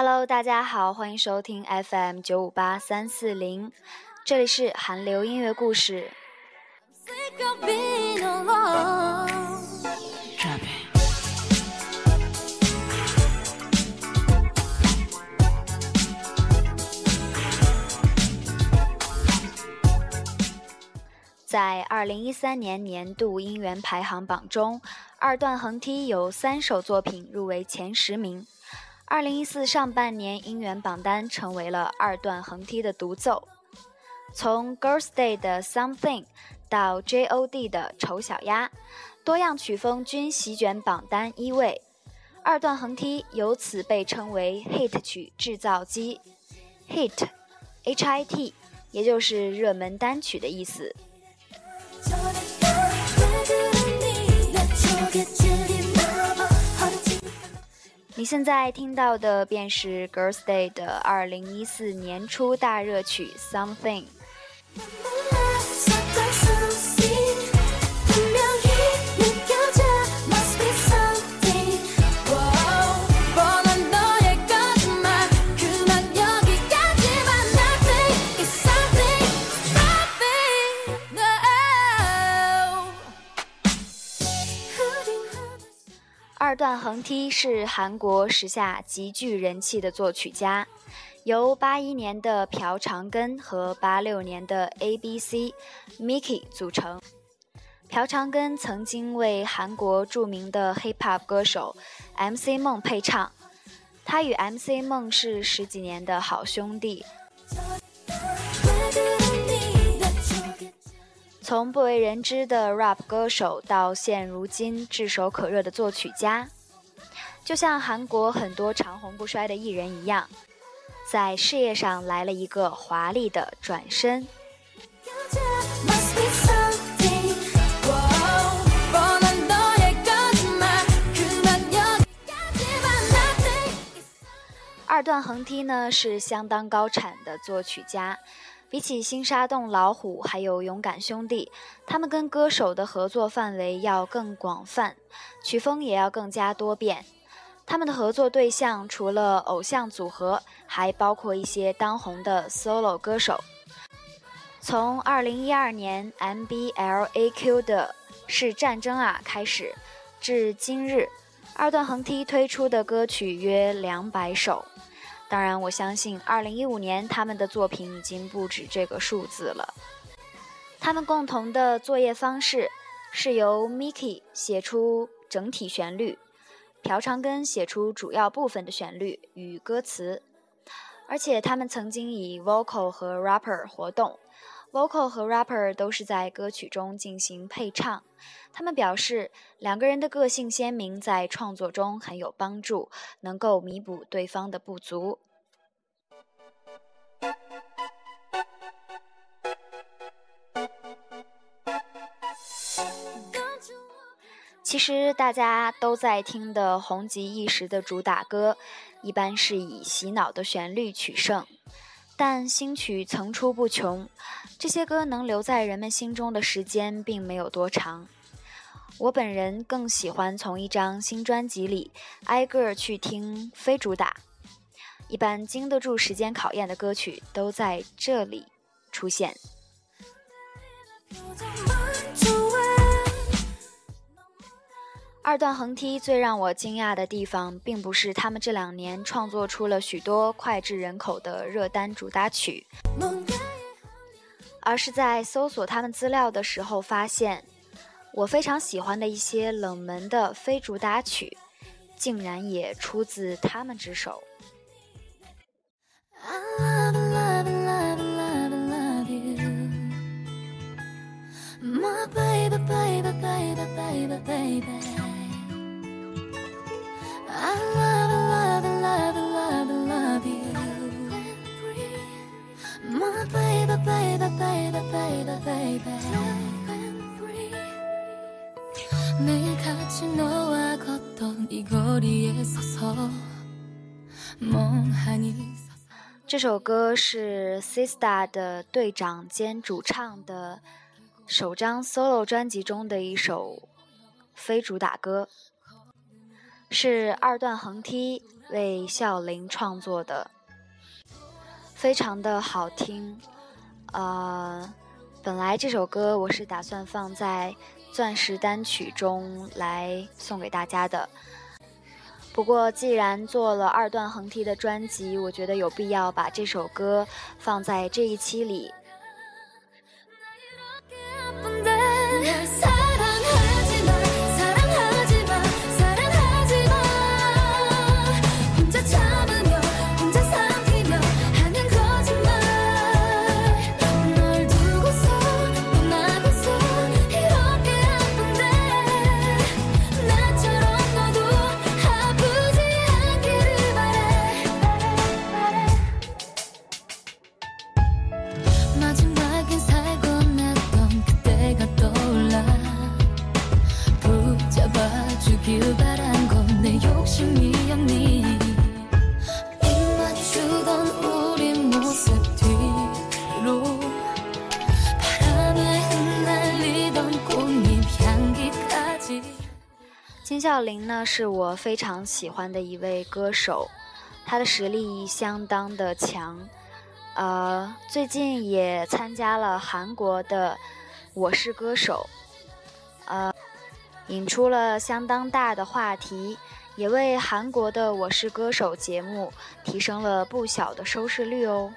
Hello，大家好，欢迎收听 FM 九五八三四零，这里是韩流音乐故事。在二零一三年年度音源排行榜中，二段横踢有三首作品入围前十名。二零一四上半年音源榜单成为了二段横踢的独奏，从 Girls' Day 的 Something 到 J.O.D 的丑小鸭，多样曲风均席卷榜单一位。二段横踢由此被称为 Hit 曲制造机，Hit，H-I-T，也就是热门单曲的意思。你现在听到的便是 Girls' Day 的二零一四年初大热曲《Something》。段横梯是韩国时下极具人气的作曲家，由八一年的朴长根和八六年的 A B C Mickey 组成。朴长根曾经为韩国著名的 Hip Hop 歌手 M C 梦配唱，他与 M C 梦是十几年的好兄弟。从不为人知的 rap 歌手到现如今炙手可热的作曲家，就像韩国很多长红不衰的艺人一样，在事业上来了一个华丽的转身。二段横踢呢是相当高产的作曲家。比起新沙洞老虎还有勇敢兄弟，他们跟歌手的合作范围要更广泛，曲风也要更加多变。他们的合作对象除了偶像组合，还包括一些当红的 solo 歌手。从2012年 MBLAQ 的是战争啊开始，至今日，二段横踢推出的歌曲约两百首。当然，我相信2015年他们的作品已经不止这个数字了。他们共同的作业方式是由 Miki 写出整体旋律，朴长根写出主要部分的旋律与歌词，而且他们曾经以 vocal 和 rapper 活动。Vocal 和 rapper 都是在歌曲中进行配唱。他们表示，两个人的个性鲜明，在创作中很有帮助，能够弥补对方的不足。其实大家都在听的红极一时的主打歌，一般是以洗脑的旋律取胜。但新曲层出不穷，这些歌能留在人们心中的时间并没有多长。我本人更喜欢从一张新专辑里挨个去听非主打，一般经得住时间考验的歌曲都在这里出现。二段横踢最让我惊讶的地方，并不是他们这两年创作出了许多脍炙人口的热单主打曲，而是在搜索他们资料的时候发现，我非常喜欢的一些冷门的非主打曲，竟然也出自他们之手。这首歌是 Sista 的队长兼主唱的首张 solo 专辑中的一首非主打歌。是二段横踢为孝琳创作的，非常的好听。呃，本来这首歌我是打算放在钻石单曲中来送给大家的，不过既然做了二段横踢的专辑，我觉得有必要把这首歌放在这一期里。金孝琳呢，是我非常喜欢的一位歌手，她的实力相当的强，呃，最近也参加了韩国的《我是歌手》，呃，引出了相当大的话题，也为韩国的《我是歌手》节目提升了不小的收视率哦。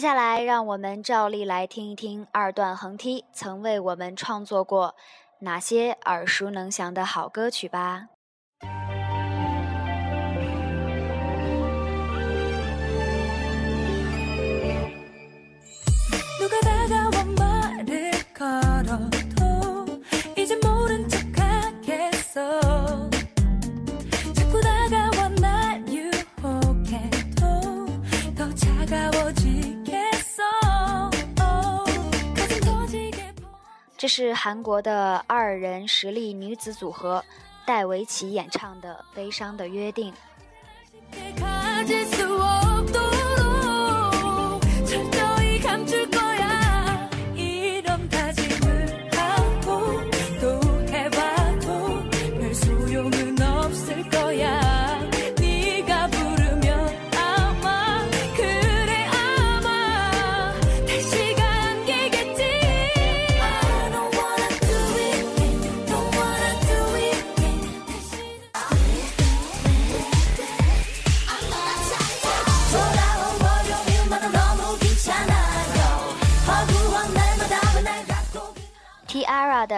接下来，让我们照例来听一听二段横踢曾为我们创作过哪些耳熟能详的好歌曲吧。是韩国的二人实力女子组合戴维奇演唱的《悲伤的约定》。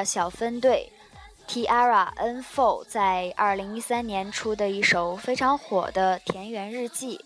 小分队 Tiara N Four 在二零一三年出的一首非常火的《田园日记》。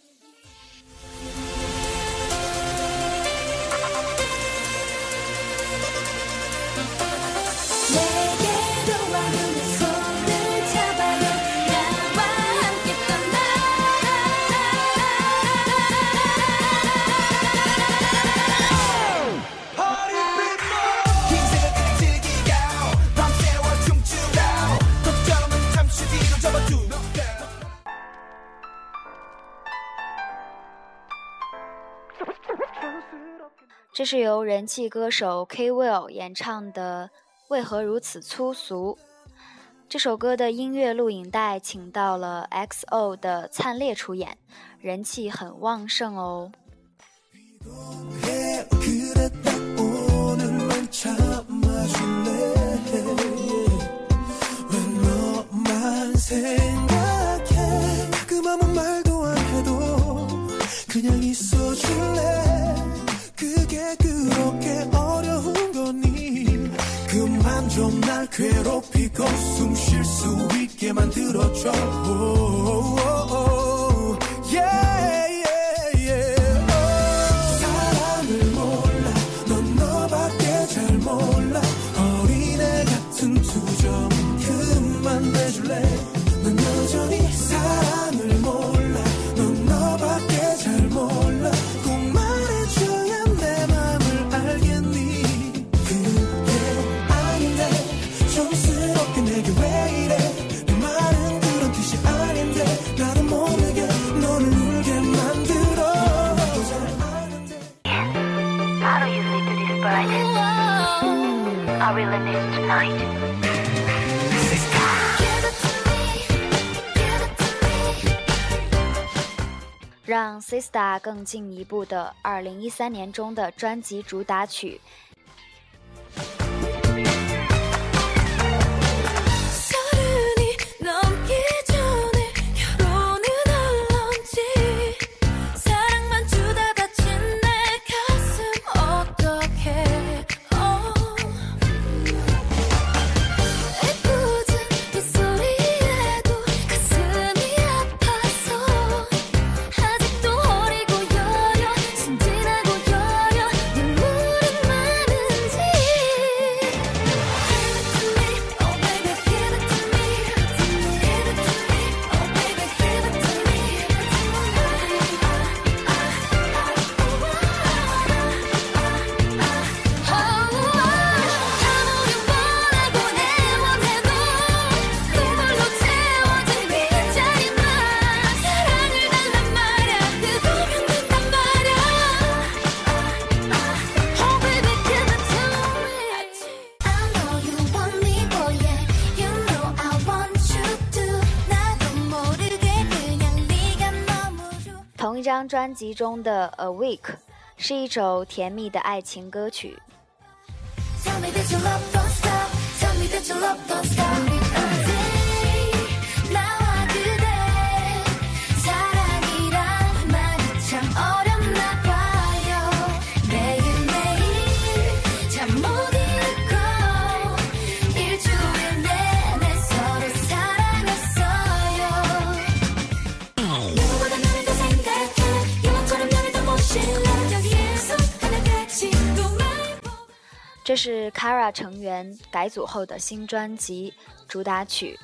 这是由人气歌手 kwell 演唱的为何如此粗俗。这首歌的音乐录影带请到了 xo 的灿烈出演人气很旺盛哦。 줄래? 그게 그렇게 어려운 거니? 그만 좀 날 괴롭히고 숨 쉴 수 있게 만들어줘. Sista 更进一步的二零一三年中的专辑主打曲。专辑中的《A Week》，是一首甜蜜的爱情歌曲。Tell me that you love 这是 kara 成员改组后的新专辑主打曲。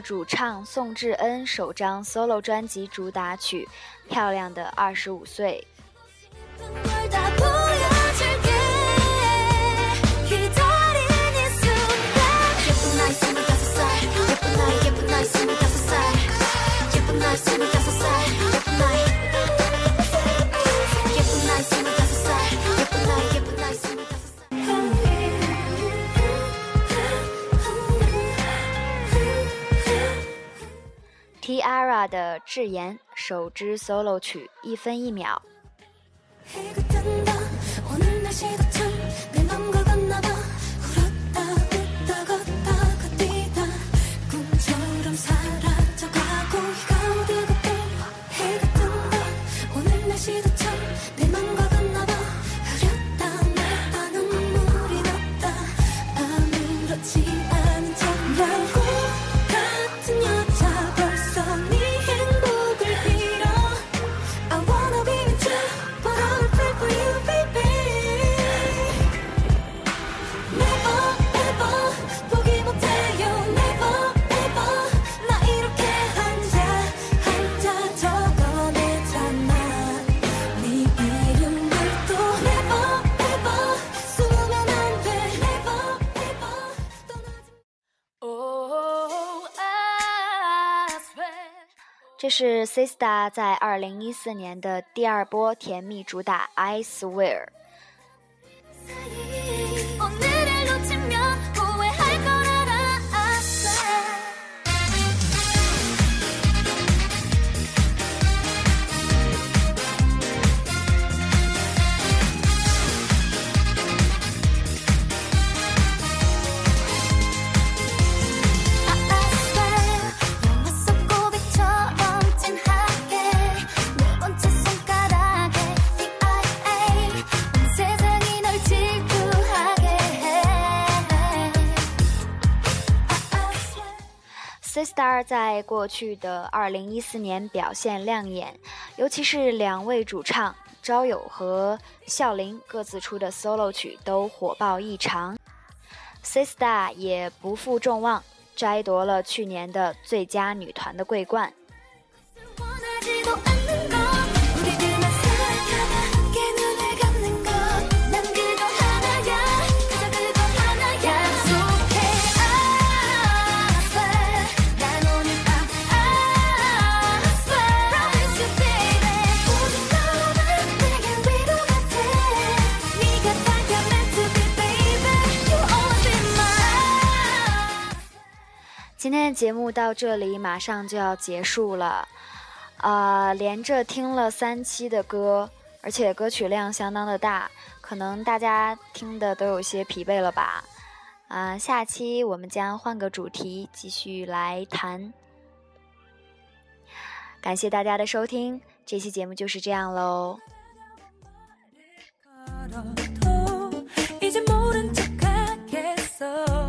主唱宋智恩首张 solo 专辑主打曲漂亮的二十五岁。智妍首支 solo 曲一分一秒这是 Sista 在二零一四年的第二波甜蜜主打《I Swear》。在过去的二零一四年表现亮眼，尤其是两位主唱朝友和孝琳各自出的 solo 曲都火爆异常。Sistar 也不负众望，摘夺了去年的最佳女团的桂冠。今天的节目到这里马上就要结束了，啊、连着听了三期的歌，而且歌曲量相当的大，可能大家听的都有些疲惫了吧？啊、下期我们将换个主题继续来谈。感谢大家的收听，这期节目就是这样喽。 걸어도 이제 모른 척 하겠어